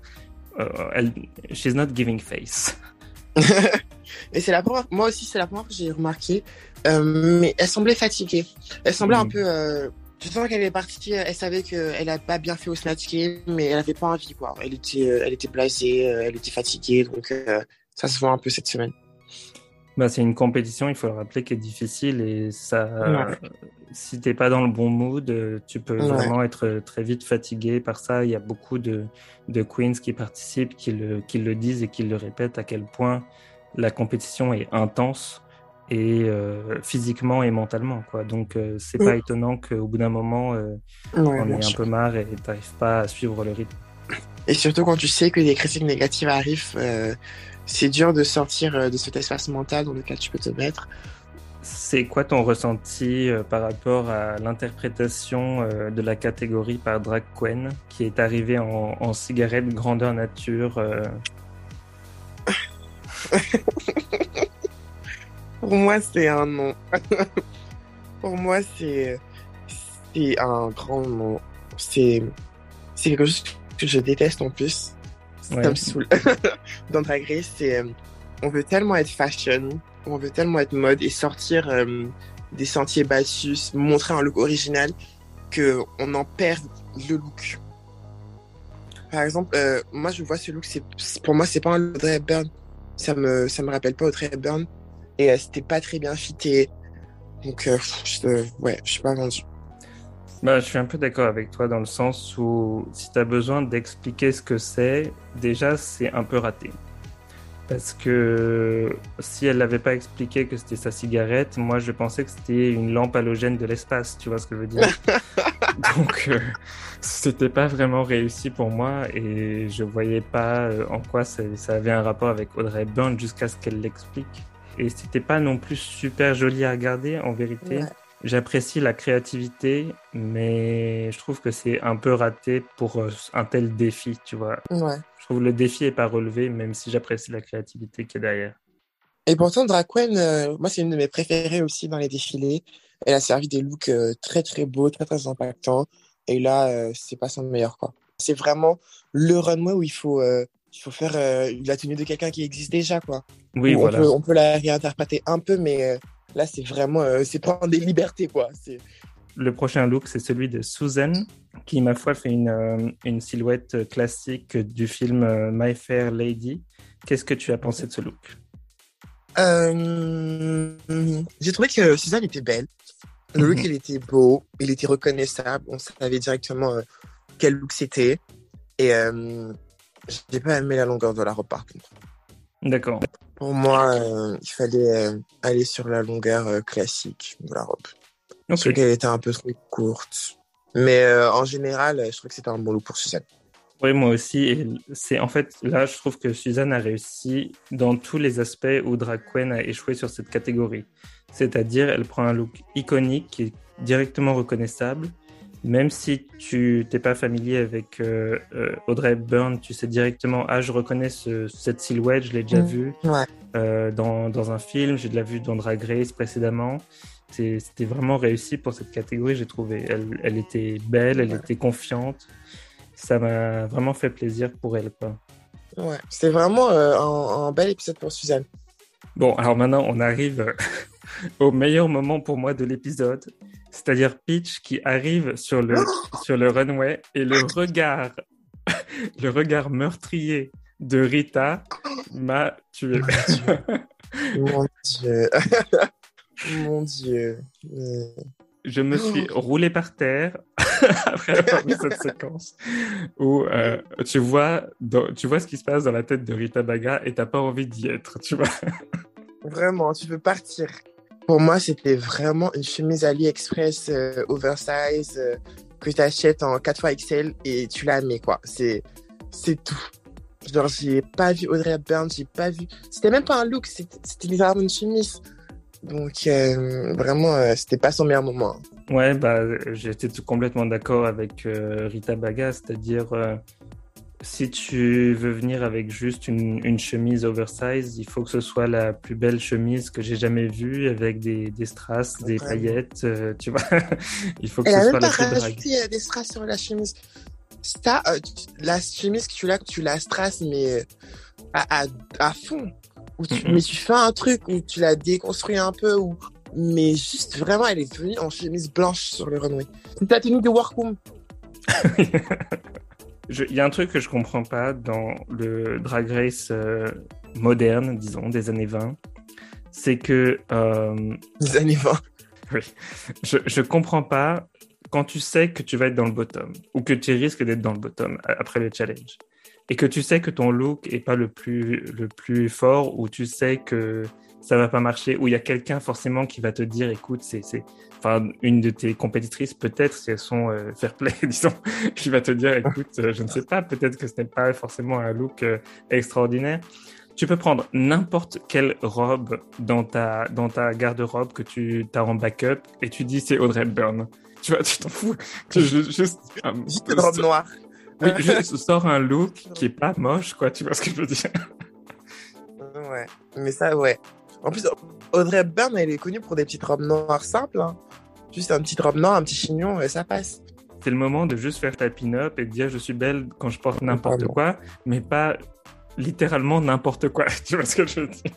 Euh, elle, she's not giving face. Et c'est la première, moi aussi, c'est la première que j'ai remarqué. Euh, mais elle semblait fatiguée. Elle semblait un mm. peu. Euh, je sens qu'elle est partie. Elle savait qu'elle a pas bien fait au snatch game, mais elle avait pas envie, quoi. Elle était, euh, elle était blasée, elle était fatiguée, donc ça se voit un peu cette semaine. Bah, c'est une compétition, il faut le rappeler, qui est difficile et ça, si t'es pas dans le bon mood, tu peux vraiment être très vite fatigué par ça. Il y a beaucoup de, de queens qui participent, qui le, qui le disent et qui le répètent à quel point la compétition est intense et euh, physiquement et mentalement quoi. Donc euh, c'est pas mm. étonnant qu'au bout d'un moment euh, on ait un peu marre et t'arrives pas à suivre le rythme. Et surtout quand tu sais que des critiques négatives arrivent c'est dur de sortir de cet espace mental dans lequel tu peux te mettre. C'est quoi ton ressenti par rapport à l'interprétation de la catégorie par Drag Queen qui est arrivée en, en cigarette grandeur nature Pour moi, c'est un nom. Pour moi, c'est c'est un grand nom. C'est c'est quelque chose que je déteste en plus. Ça me saoule. Dans Drag Race, c'est on veut tellement être fashion, on veut tellement être mode et sortir euh, des sentiers battus, montrer un look original que on en perd le look. Par exemple, euh, moi je vois ce look, c'est pour moi c'est pas un Audrey Hepburn ça me ça me rappelle pas Audrey Hepburn et euh, c'était pas très bien fité. Donc euh, je, ouais je suis pas vendu. Bah, je suis un peu d'accord avec toi dans le sens où si tu as besoin d'expliquer ce que c'est, déjà c'est un peu raté. Parce que si elle n'avait pas expliqué que c'était sa cigarette, moi je pensais que c'était une lampe halogène de l'espace, tu vois ce que je veux dire Donc euh, c'était pas vraiment réussi pour moi et je voyais pas euh, en quoi ça, avait un rapport avec Audrey Hepburn jusqu'à ce qu'elle l'explique. Et c'était pas non plus super joli à regarder en vérité. J'apprécie la créativité, mais je trouve que c'est un peu raté pour euh, un tel défi, tu vois. Ouais. Je trouve le défi est pas relevé, même si j'apprécie la créativité qui est derrière. Et pourtant, Draquen, euh, moi, c'est une de mes préférées aussi dans les défilés. Elle a servi des looks euh, très, très beaux, très, très impactants. Et là, euh, c'est pas son meilleur, quoi. C'est vraiment le runway où il faut, il faut faire la tenue de quelqu'un qui existe déjà, quoi. Oui, voilà. On peut, on peut la réinterpréter un peu, mais là, c'est vraiment, c'est prendre des libertés, quoi. Le prochain look, c'est celui de Susan, qui, ma foi, fait une, euh, une silhouette classique du film euh, My Fair Lady. Qu'est-ce que tu as pensé de ce look? Euh, J'ai trouvé que Susan était belle. Le look, mhm. il était beau, il était reconnaissable. On savait directement quel look c'était. Et j'ai pas aimé la longueur de la robe, par contre. D'accord. Pour moi, euh, il fallait euh, aller sur la longueur euh, classique de la robe. Je trouve qu'elle était un peu trop courte. Mais euh, en général, je trouve que c'était un bon look pour Suzanne. Oui, moi aussi. Et c'est en fait là, je trouve que Suzanne a réussi dans tous les aspects où Drag Queen a échoué sur cette catégorie. C'est-à-dire, elle prend un look iconique qui est directement reconnaissable. Même si tu t'es pas familier avec euh, euh, Audrey Hepburn, tu sais directement, ah, je reconnais ce- cette silhouette, je l'ai déjà Mm. vue Ouais. euh, dans, dans un film, j'ai déjà vu dans Drag Race précédemment. C'était vraiment réussi pour cette catégorie, j'ai trouvé. Elle, elle était belle, elle Ouais. était confiante. Ça m'a vraiment fait plaisir pour elle. Quoi. Ouais. C'est vraiment euh, un, un bel épisode pour Suzanne. Bon, alors maintenant, on arrive euh, au meilleur moment pour moi de l'épisode, c'est-à-dire Peach qui arrive sur le, sur le runway et le regard, le regard meurtrier de Rita m'a tué. Mon Dieu. Mon Dieu. Euh, Je me suis roulé par terre après avoir vu cette séquence où euh, tu, vois, dans- tu vois ce qui se passe dans la tête de Rita Baga et t'as pas envie d'y être, tu vois. Vraiment, tu veux partir. Pour moi, c'était vraiment une chemise AliExpress euh, oversize euh, que tu achètes en 4 XL et tu la mets, quoi. C'est, c'est tout. Genre, j'ai pas vu Audrey Hepburn, j'ai pas vu. C'était même pas un look, c'était c'était littéralement une chemise. Donc, euh, vraiment, euh, c'était pas son meilleur moment. Ouais, bah, j'étais complètement d'accord avec euh, Rita Baga, c'est-à-dire euh, si tu veux venir avec juste une, une chemise oversize, il faut que ce soit la plus belle chemise que j'ai jamais vue avec des, des strass, des paillettes, tu vois. il faut que Elle ce a soit même la pas plus rajouté des strass sur la chemise. Ça, la chemise que tu l'as, tu la strass, mais à, à, à fond. Où tu. Mais tu fais un truc où tu la déconstruis un peu, ou mais juste vraiment, elle est venue en chemise blanche sur le runway. C'est ta tenue de workroom. Je- Il y a un truc que je comprends pas dans le Drag Race euh, moderne, disons, des années 20, c'est que euh, des années 20. je, je comprends pas quand tu sais que tu vas être dans le bottom ou que tu risques d'être dans le bottom après le challenge et que tu sais que ton look est pas le plus le plus fort ou tu sais que ça va pas marcher ou il y a quelqu'un forcément qui va te dire écoute c'est c'est enfin une de tes compétitrices peut-être si elles sont euh, fair play disons qui va te dire écoute euh, je ne sais pas peut-être que ce n'est pas forcément un look euh, extraordinaire tu peux prendre n'importe quelle robe dans ta, dans ta garde-robe que tu as en backup et tu dis c'est Audrey Hepburn. Tu vois, tu t'en fous. Juste une robe noire. Oui, juste sors un look qui est pas moche, quoi. Tu vois ce que je veux dire? Ouais. Mais ça, ouais. En plus, Audrey Hepburn, elle est connue pour des petites robes noires simples. hein. Juste une petite robe noire, un petit chignon, et ça passe. C'est le moment de juste faire ta pin-up et de dire je suis belle quand je porte n'importe quoi, mais pas littéralement n'importe quoi. Tu vois ce que je veux dire?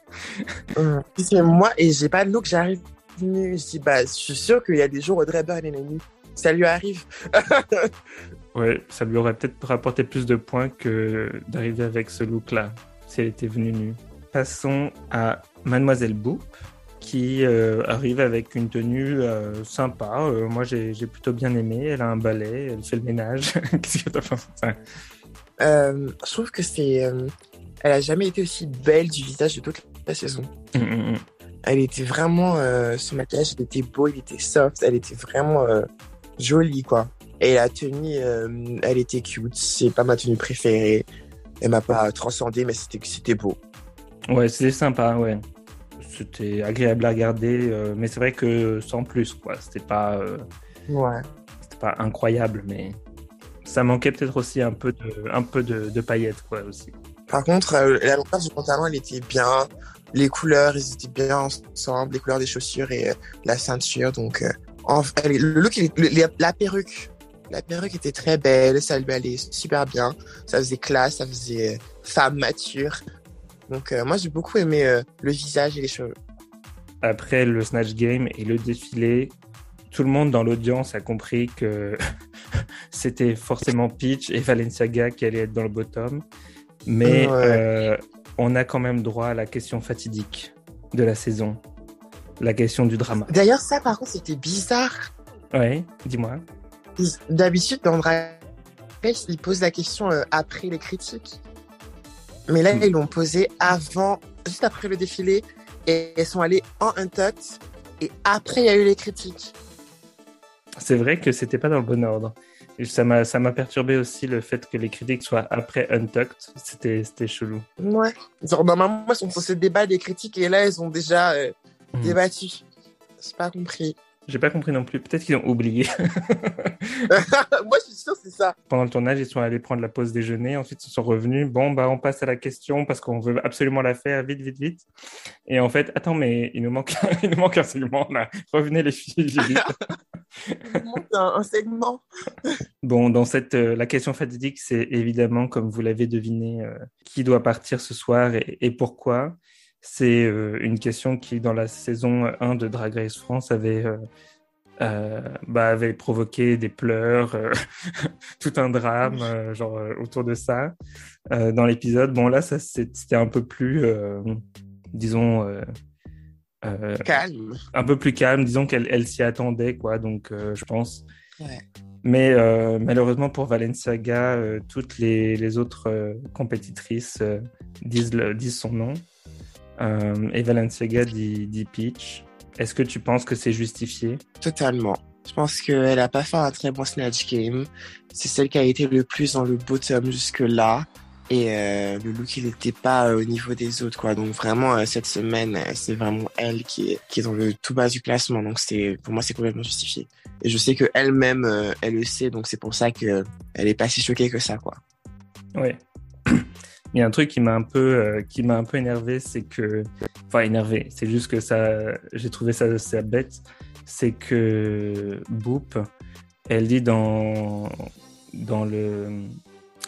Hum. C'est moi, et j'ai pas de look, j'arrive. Je dis, bah, je suis sûr qu'il y a des jours Audrey Hepburn, elle est nue. Ça lui arrive. Ouais, ça lui aurait peut-être rapporté plus de points que d'arriver avec ce look-là, si elle était venue nue. Passons à Mademoiselle Boop, qui euh, arrive avec une tenue euh, sympa. Euh, moi, j'ai plutôt bien aimé. Elle a un balai, elle fait le ménage. Qu'est-ce que t'as pensé je trouve que c'est. elle a jamais été aussi belle du visage de toute la saison. Hum, hum, hum. Elle était vraiment. son maquillage, il était beau, il était soft, elle était vraiment jolie, quoi. Et la tenue, euh, elle était cute. C'est pas ma tenue préférée. Elle m'a pas transcendé, mais c'était c'était beau. Ouais, c'était sympa, ouais. C'était agréable à regarder, euh, mais c'est vrai que sans plus, quoi. C'était pas, euh, Ouais. c'était pas incroyable, mais ça manquait peut-être aussi un peu de, un peu de, de paillettes, quoi, aussi. Par contre, la longueur du pantalon, elle était bien. Les couleurs, ils étaient bien ensemble. Les couleurs des chaussures et la ceinture. Donc, en le look, la perruque. La perruque était très belle. Ça lui allait super bien. Ça faisait classe. Ça faisait euh, femme mature. Donc, euh, moi, j'ai beaucoup aimé euh, le visage et les cheveux. Après le Snatch Game et le défilé, tout le monde dans l'audience a compris que c'était forcément Peach et Valenciaga qui allaient être dans le bottom. Mais Ouais. euh, on a quand même droit à la question fatidique de la saison. La question du drama. D'ailleurs, ça, par contre, c'était bizarre. Ouais, dis-moi. D'habitude, dans Drag Race, ils posent la question euh, après les critiques. Mais là, ils l'ont posé avant, juste après le défilé, et elles sont allées en Untucked, et après, il y a eu les critiques. C'est vrai que c'était pas dans le bon ordre. Et ça m'a, ça m'a perturbé aussi le fait que les critiques soient après Untucked. C'était, c'était chelou. Ouais. Genre, normalement, elles sont censées débattre des critiques, et là, elles ont déjà euh, Mhm. débattu. J'ai pas compris. J'ai pas compris non plus. Peut-être qu'ils ont oublié. Moi, je suis sûre, c'est ça. Pendant le tournage, ils sont allés prendre la pause déjeuner. Ensuite, ils sont revenus. Bon, bah, on passe à la question parce qu'on veut absolument la faire vite, vite, vite. Et en fait, attends, mais il nous manque, il nous manque un segment là. Revenez les filles. Il manque un, un segment. Bon, dans cette, euh, la question fatidique, c'est évidemment, comme vous l'avez deviné, euh, qui doit partir ce soir et, et pourquoi. C'est euh, une question qui, dans la saison 1 de Drag Race France, avait, euh, euh, bah, avait provoqué des pleurs, euh, tout un drame, euh, genre autour de ça dans l'épisode. Bon, là, ça c'était un peu plus, disons, Calme. un peu plus calme. Disons qu'elle elle s'y attendait, quoi. Donc, je pense. Ouais. Mais euh, malheureusement pour Valenciaga, euh, toutes les, les autres euh, compétitrices disent, le- disent son nom. Euh, et Valenciaga dit, dit Peach. Est-ce que tu penses que c'est justifié? Totalement. Je pense qu'elle a pas fait un très bon Snatch Game. C'est celle qui a été le plus dans le bottom jusque-là. Et euh, le look, il n'était pas euh, au niveau des autres, quoi. Donc vraiment, euh, cette semaine, c'est vraiment elle qui est, qui est dans le tout bas du classement. Donc c'est, pour moi, c'est complètement justifié. Et je sais que elle-même, elle le sait. Donc c'est pour ça que elle est pas si choquée que ça, quoi. Ouais. Il y a un truc qui m'a un peu, euh, qui m'a un peu énervé, c'est que, enfin énervé, c'est juste que ça, j'ai trouvé ça, ça bête, c'est que Boop, elle dit dans, dans le,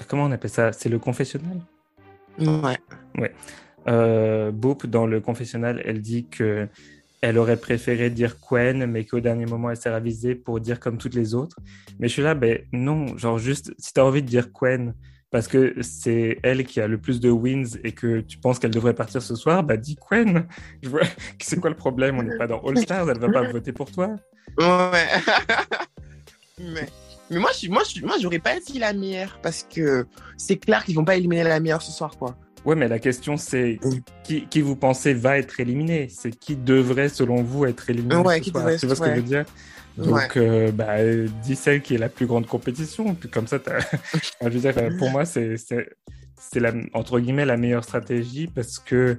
comment on appelle ça, c'est le confessionnal? Ouais. Euh, Boop, dans le confessionnal, elle dit que elle aurait préféré dire Quen, mais qu'au dernier moment, elle s'est ravisée pour dire comme toutes les autres. Mais je suis là, ben non, genre juste, si tu as envie de dire Quen, parce que c'est elle qui a le plus de wins et que tu penses qu'elle devrait partir ce soir, bah dis Quen. Vois, c'est quoi le problème On n'est pas dans All Stars, elle va pas voter pour toi. Ouais. mais, mais moi, je moi, je suis- moi, j'aurais pas dit la meilleure parce que c'est clair qu'ils vont pas éliminer la meilleure ce soir, quoi. Ouais, mais la question c'est qui, qui vous pensez va être éliminé? C'est qui devrait, selon vous, être éliminé Ouais, ce qui soir? devrait- Tu vois ce que je veux dire? Ouais. Donc, euh, bah, euh, dis celle qui est la plus grande compétition. Puis comme ça, je veux dire, pour moi, c'est la entre guillemets la meilleure stratégie parce que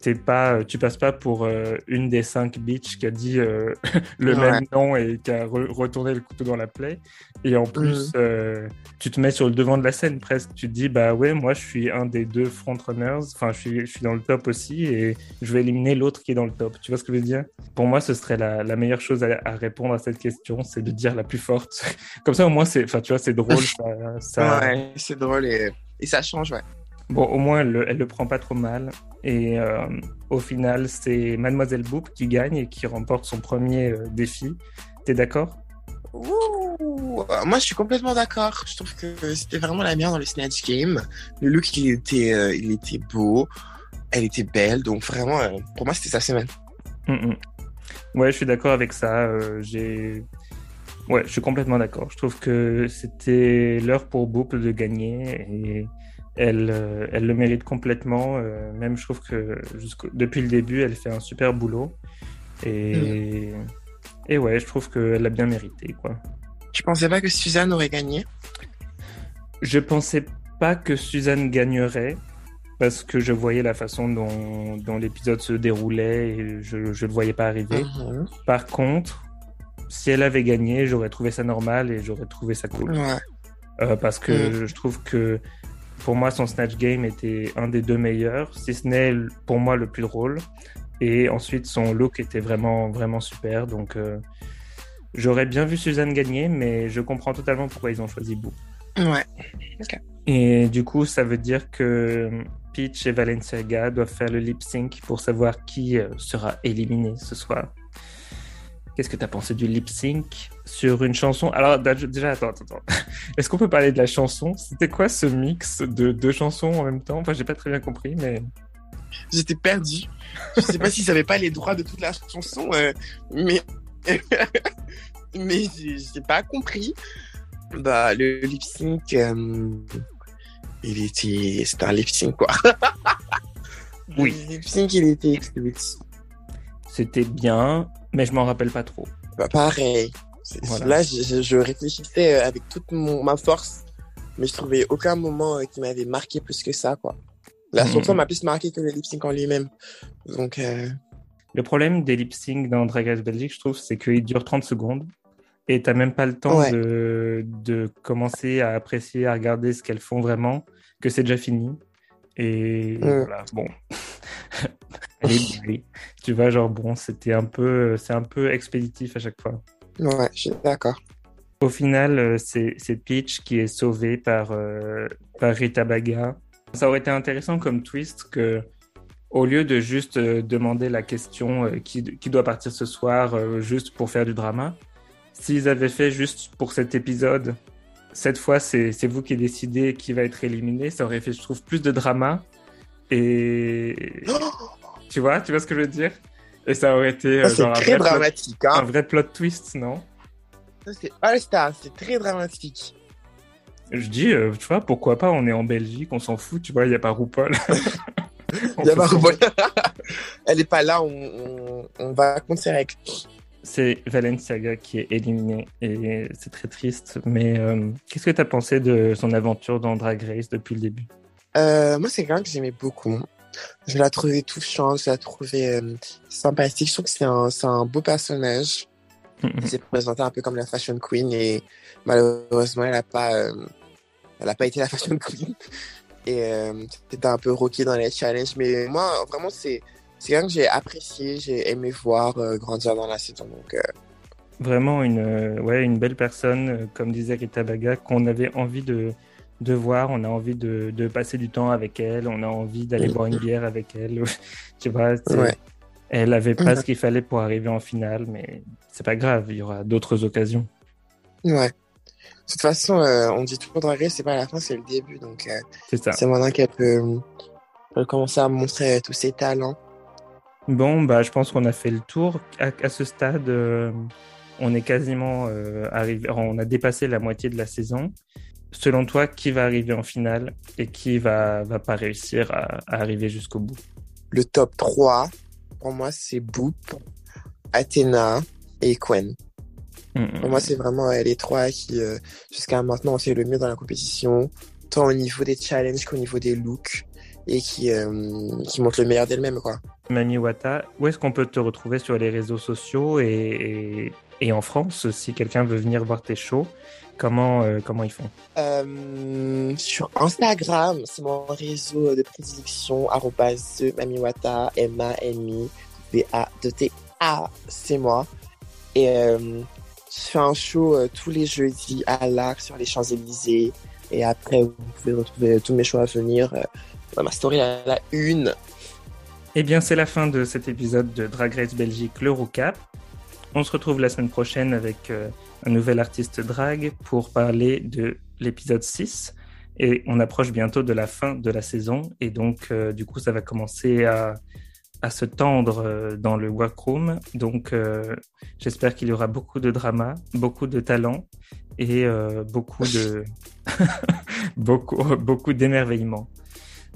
t'es pas, tu passes pas pour euh, une des cinq bitches qui a dit euh, le Ouais. même nom et qui a re- retourné le couteau dans la plaie. Et en plus, euh, tu te mets sur le devant de la scène presque. Tu te dis, bah ouais, moi je suis un des deux frontrunners. Enfin, je suis, je suis dans le top aussi et je vais éliminer l'autre qui est dans le top. Tu vois ce que je veux dire? Pour moi, ce serait la, la meilleure chose à, à répondre à cette question, c'est de dire la plus forte. Comme ça, au moins, c'est, enfin, tu vois, c'est drôle. Ça, ça- Ouais, c'est drôle et, et ça change, ouais. Bon, au moins, elle, le- elle le prend pas trop mal. Et euh, au final, c'est Mademoiselle Boop qui gagne et qui remporte son premier euh, défi. T'es d'accord? Ouh, moi, je suis complètement d'accord. Je trouve que c'était vraiment la meilleure dans le Snatch Game. Le look, il était, euh, il était beau. Elle était belle. Donc, vraiment, euh, pour moi, c'était sa semaine. Mm, mm. Ouais, je suis d'accord avec ça. euh, j'ai... Ouais, je suis complètement d'accord. Je trouve que c'était l'heure pour Boop de gagner et elle, euh, elle le mérite complètement. euh, même, je trouve que depuis le début, elle fait un super boulot. Et, et ouais, je trouve qu'elle l'a bien mérité, quoi. Je pensais pas que Suzanne aurait gagné? Je pensais pas que Suzanne gagnerait parce que je voyais la façon dont, dont l'épisode se déroulait et je, je le voyais pas arriver. Mhm. Par contre, si elle avait gagné, j'aurais trouvé ça normal et j'aurais trouvé ça cool. Ouais. Euh, parce que je trouve que pour moi, son Snatch Game était un des deux meilleurs, si ce n'est pour moi le plus drôle. Et ensuite, son look était vraiment, vraiment super. Donc, euh, j'aurais bien vu Suzanne gagner, mais je comprends totalement pourquoi ils ont choisi Boo. Ouais. Et du coup, ça veut dire que Peach et Valenciaga doivent faire le lip sync pour savoir qui euh, sera éliminé ce soir. Qu'est-ce que tu as pensé du lip sync sur une chanson? Alors, déjà, attends, attends. attends. Est-ce qu'on peut parler de la chanson? C'était quoi ce mix de deux chansons en même temps? Enfin, j'ai pas très bien compris, mais. J'étais perdue. Je sais pas s'ils avaient pas les droits de toute la chanson, euh, mais mais j'ai pas compris. Bah le lip sync, euh, il était, c'était un lip sync, quoi. Oui. Le lip sync, il était. C'était bien, mais je m'en rappelle pas trop. Bah, pareil. Voilà. Là, je, réfléchissais euh, avec toute mon, ma force, mais je trouvais aucun moment euh, qui m'avait marqué plus que ça, quoi. La Mhm. chanson m'a plus marqué que le lip sync en lui-même. Donc, euh, Le problème des lip sync dans Drag Race Belgique, je trouve, c'est qu'ils durent 30 secondes et t'as même pas le temps Ouais. de, de commencer à apprécier, à regarder ce qu'elles font vraiment, que c'est déjà fini. Et voilà, bon. Douée. Tu vois, genre, bon, c'était un peu, c'est un peu expéditif à chaque fois. ouais, je suis d'accord. Au final, euh, c'est Peach qui est sauvée par, euh, par Rita Baga. Ça aurait été intéressant comme twist que, au lieu de juste euh, demander la question euh, qui, qui doit partir ce soir juste pour faire du drama, s'ils avaient fait juste pour cet épisode, cette fois c'est c'est vous qui décidez qui va être éliminé, ça aurait fait, je trouve, plus de drama. Et tu vois, tu vois ce que je veux dire? Et ça aurait été euh, genre un vrai, plot, dramatique, un hein. vrai plot twist, non? Ça, c'est très dramatique. Je dis, euh, tu vois, pourquoi pas, on est en Belgique, on s'en fout, tu vois, il n'y a pas RuPaul. Il y a pas- s'en- Elle est pas là, on, on, on va contre ses règles. C'est Valenciaga qui est éliminé et c'est très triste. Mais euh, qu'est-ce que tu as pensé de son aventure dans Drag Race depuis le début? Euh, moi, c'est quelqu'un que j'aimais beaucoup. Je la trouvais touchante, je la trouvais euh, sympathique. Je trouve que c'est un, beau personnage. Elle s'est présentée un peu comme la fashion queen et malheureusement, elle a pas, euh, elle a pas été la fashion queen. Et euh, c'était un peu rocky dans les challenges. Mais moi, vraiment, c'est, quelqu'un que j'ai apprécié, j'ai aimé voir grandir dans la saison. Donc, Vraiment une, ouais, une belle personne, comme disait Rita Baga, qu'on avait envie de, de voir. On a envie de, de passer du temps avec elle. On a envie d'aller boire une bière avec elle. tu vois, Ouais. elle avait pas Mhm. ce qu'il fallait pour arriver en finale, mais c'est pas grave, il y aura d'autres occasions. ouais. De toute façon, euh, on dit toujours Drag Race, c'est pas la fin, c'est le début. Donc, euh, C'est maintenant qu'elle peut, peut commencer à montrer euh, tous ses talents. Bon, bah, je pense qu'on a fait le tour. À, à ce stade, euh, on est quasiment euh, arrivé, on a dépassé la moitié de la saison. Selon toi, qui va arriver en finale et qui va, va pas réussir à, à arriver jusqu'au bout? Le top 3, pour moi, c'est Boop, Athéna et Quen. Mm, Pour moi, c'est vraiment euh, les trois qui, euh, jusqu'à maintenant, ont fait le mieux dans la compétition, tant au niveau des challenges qu'au niveau des looks, et qui, euh, qui montrent le meilleur d'elles-mêmes, quoi. Mami Wata, où est-ce qu'on peut te retrouver sur les réseaux sociaux et, et, et en France, si quelqu'un veut venir voir tes shows, comment, euh, comment ils font Euh, sur Instagram, c'est mon réseau de prédilection, arrobase mamiwata, M-A-M-I, V-A-T-A, c'est moi. Et euh, je fais un show tous les jeudis à l'Arc sur les Champs-Élysées. Et après, vous pouvez retrouver tous mes shows à venir dans ma story à la une. Eh bien, c'est la fin de cet épisode de Drag Race Belgique, l'Eurocap. On se retrouve la semaine prochaine avec un nouvel artiste drag pour parler de l'épisode 6. Et on approche bientôt de la fin de la saison. Et donc, euh, du coup, ça va commencer à, à se tendre euh, dans le workroom. Donc, euh, j'espère qu'il y aura beaucoup de drama, beaucoup de talent et beaucoup de beaucoup, beaucoup d'émerveillement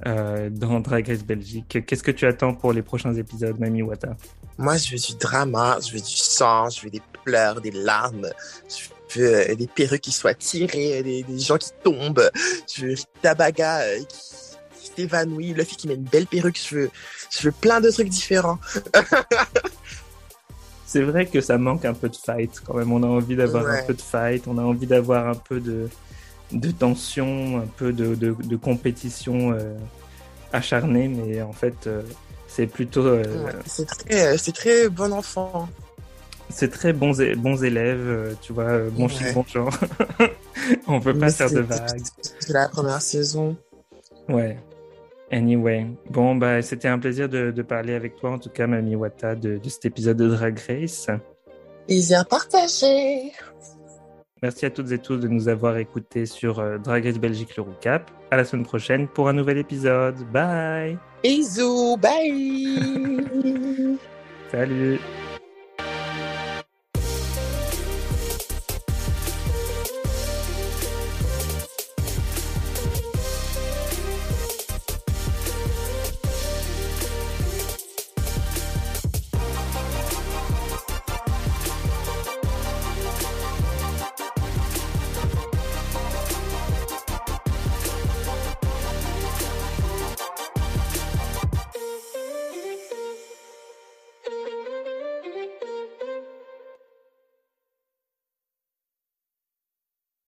euh, dans Drag Race Belgique. Qu'est-ce que tu attends pour les prochains épisodes, Mami Wata Moi, je veux du drama, je veux du sang, je veux des pleurs, des larmes, je veux euh, des perruques qui soient tirées, des, des gens qui tombent, je veux Tabaga euh, qui, qui s'évanouit, le fille qui met une belle perruque, je veux, je veux plein de trucs différents. C'est vrai que ça manque un peu de fight quand même. On a envie d'avoir Ouais. un peu de fight, on a envie d'avoir un peu de, de tension, un peu de, de, de compétition euh, acharnée, mais en fait, euh, c'est plutôt. euh, Ouais, C'est très, bon enfant. C'est très bons, bons élèves, tu vois, bon chic, Ouais. bon genre. on peut pas faire de vagues. C'est la première saison. Ouais. Anyway. Bon, bah, c'était un plaisir de, de parler avec toi, en tout cas, Mami Wata, de, de cet épisode de Drag Race. Plaisir partagé. Merci à toutes et tous de nous avoir écoutés sur euh, Drag Race Belgique le Recap. À la semaine prochaine pour un nouvel épisode. Bye Bisous, bye. Salut